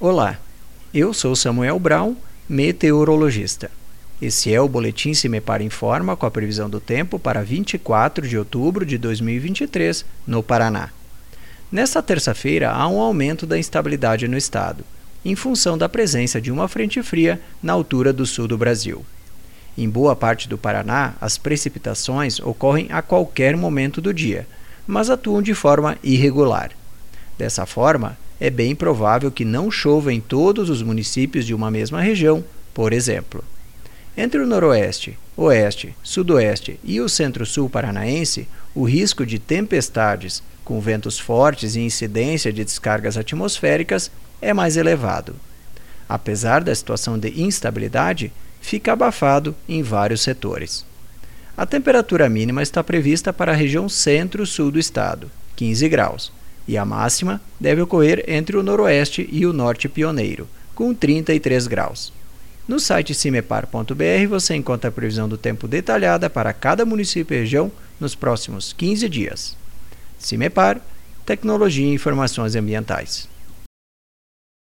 Olá, eu sou Samuel Brown, meteorologista. Esse é o Boletim Cimepar Informa com a previsão do tempo para 24 de outubro de 2023, no Paraná. Nesta terça-feira, há um aumento da instabilidade no estado, em função da presença de uma frente fria na altura do sul do Brasil. Em boa parte do Paraná, as precipitações ocorrem a qualquer momento do dia, mas atuam de forma irregular. Dessa forma, é bem provável que não chova em todos os municípios de uma mesma região, por exemplo. Entre o Noroeste, Oeste, Sudoeste e o Centro-Sul paranaense, o risco de tempestades, com ventos fortes e incidência de descargas atmosféricas, é mais elevado. Apesar da situação de instabilidade, fica abafado em vários setores. A temperatura mínima está prevista para a região centro-sul do estado, 15 graus, e a máxima deve ocorrer entre o noroeste e o norte pioneiro, com 33 graus. No site cimepar.br você encontra a previsão do tempo detalhada para cada município e região nos próximos 15 dias. Cimepar, Tecnologia e Informações Ambientais.